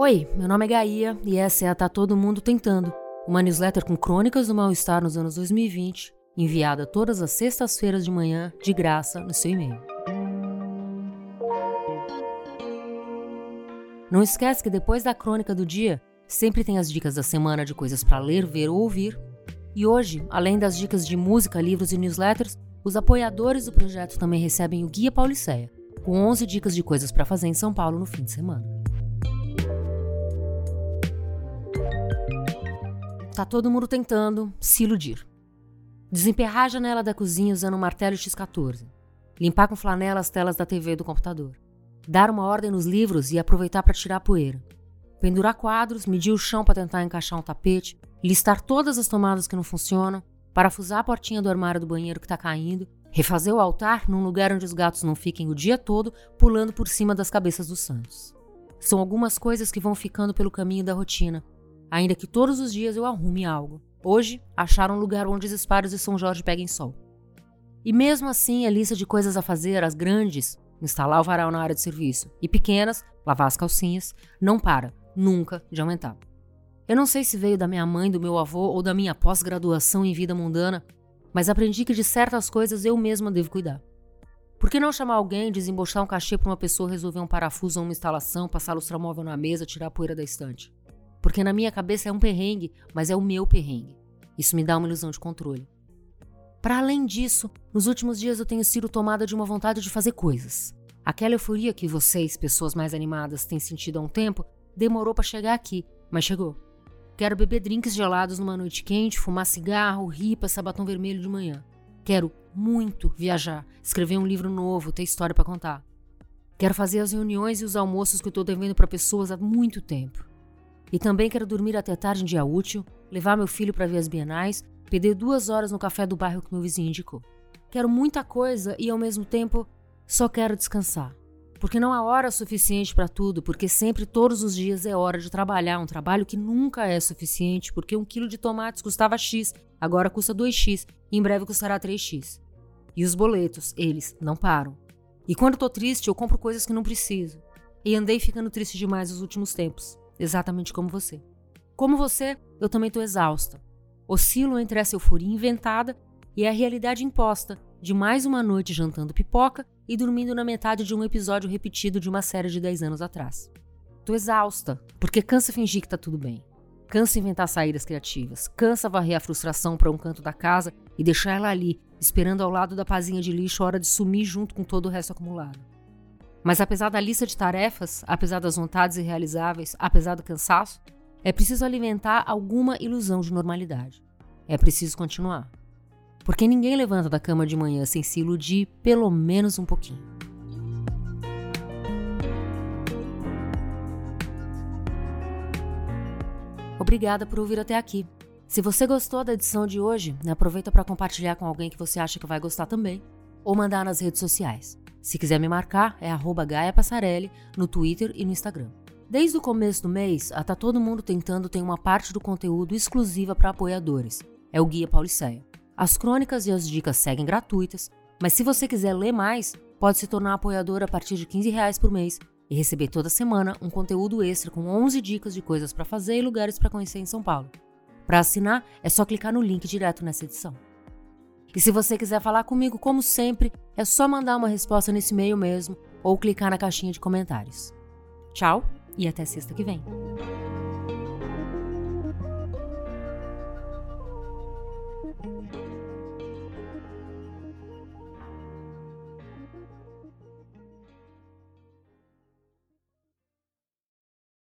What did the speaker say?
Oi, meu nome é Gaia e essa é a Tá Todo Mundo Tentando, uma newsletter com crônicas do mal-estar nos anos 2020, enviada todas as sextas-feiras de manhã, de graça, no seu e-mail. Não esquece que depois da crônica do dia, sempre tem as dicas da semana de coisas para ler, ver ou ouvir. E hoje, além das dicas de música, livros e newsletters, os apoiadores do projeto também recebem o Guia Pauliceia, com 11 dicas de coisas para fazer em São Paulo no fim de semana. Tá todo mundo tentando se iludir. Desemperrar a janela da cozinha usando um martelo X14. Limpar com flanela as telas da TV e do computador. Dar uma ordem nos livros e aproveitar para tirar a poeira. Pendurar quadros, medir o chão para tentar encaixar um tapete, listar todas as tomadas que não funcionam, parafusar a portinha do armário do banheiro que está caindo, refazer o altar num lugar onde os gatos não fiquem o dia todo pulando por cima das cabeças dos santos. São algumas coisas que vão ficando pelo caminho da rotina ainda que todos os dias eu arrume algo. Hoje, acharam um lugar onde os esparos de São Jorge peguem sol. E mesmo assim, a lista de coisas a fazer, as grandes, instalar o varal na área de serviço, e pequenas, lavar as calcinhas, não para, nunca, de aumentar. Eu não sei se veio da minha mãe, do meu avô ou da minha pós-graduação em vida mundana, mas aprendi que de certas coisas eu mesma devo cuidar. Por que não chamar alguém, desembolsar um cachê para uma pessoa resolver um parafuso ou uma instalação, passar lustramóvel na mesa, tirar a poeira da estante? Porque na minha cabeça é um perrengue, mas é o meu perrengue. Isso me dá uma ilusão de controle. Para além disso, nos últimos dias eu tenho sido tomada de uma vontade de fazer coisas. Aquela euforia que vocês, pessoas mais animadas, têm sentido há um tempo, demorou para chegar aqui, mas chegou. Quero beber drinks gelados numa noite quente, fumar cigarro, rir, passar batom vermelho de manhã. Quero muito viajar, escrever um livro novo, ter história para contar. Quero fazer as reuniões e os almoços que eu estou devendo para pessoas há muito tempo. E também quero dormir até tarde em dia útil, levar meu filho para ver as bienais, perder duas horas no café do bairro que meu vizinho indicou. Quero muita coisa e, ao mesmo tempo, só quero descansar. Porque não há hora suficiente para tudo, porque sempre, todos os dias, é hora de trabalhar. Um trabalho que nunca é suficiente, porque um quilo de tomates custava X, agora custa 2X e em breve custará 3X. E os boletos, eles não param. E quando tô triste, eu compro coisas que não preciso. E andei ficando triste demais nos últimos tempos exatamente como você. Como você, eu também estou exausta. Oscilo entre essa euforia inventada e a realidade imposta de mais uma noite jantando pipoca e dormindo na metade de um episódio repetido de uma série de 10 anos atrás. Tô exausta, porque cansa fingir que tá tudo bem. Cansa inventar saídas criativas, cansa varrer a frustração para um canto da casa e deixar ela ali, esperando ao lado da pazinha de lixo a hora de sumir junto com todo o resto acumulado. Mas apesar da lista de tarefas, apesar das vontades irrealizáveis, apesar do cansaço, é preciso alimentar alguma ilusão de normalidade. É preciso continuar. Porque ninguém levanta da cama de manhã sem se iludir pelo menos um pouquinho. Obrigada por ouvir até aqui. Se você gostou da edição de hoje, aproveita para compartilhar com alguém que você acha que vai gostar também, ou mandar nas redes sociais. Se quiser me marcar, é Gaia Passarelli no Twitter e no Instagram. Desde o começo do mês, a Tá Todo Mundo Tentando tem uma parte do conteúdo exclusiva para apoiadores. É o Guia Pauliceia. As crônicas e as dicas seguem gratuitas, mas se você quiser ler mais, pode se tornar apoiador a partir de 15 reais por mês e receber toda semana um conteúdo extra com 11 dicas de coisas para fazer e lugares para conhecer em São Paulo. Para assinar, é só clicar no link direto nessa edição. E se você quiser falar comigo, como sempre, é só mandar uma resposta nesse e-mail mesmo ou clicar na caixinha de comentários. Tchau e até sexta que vem.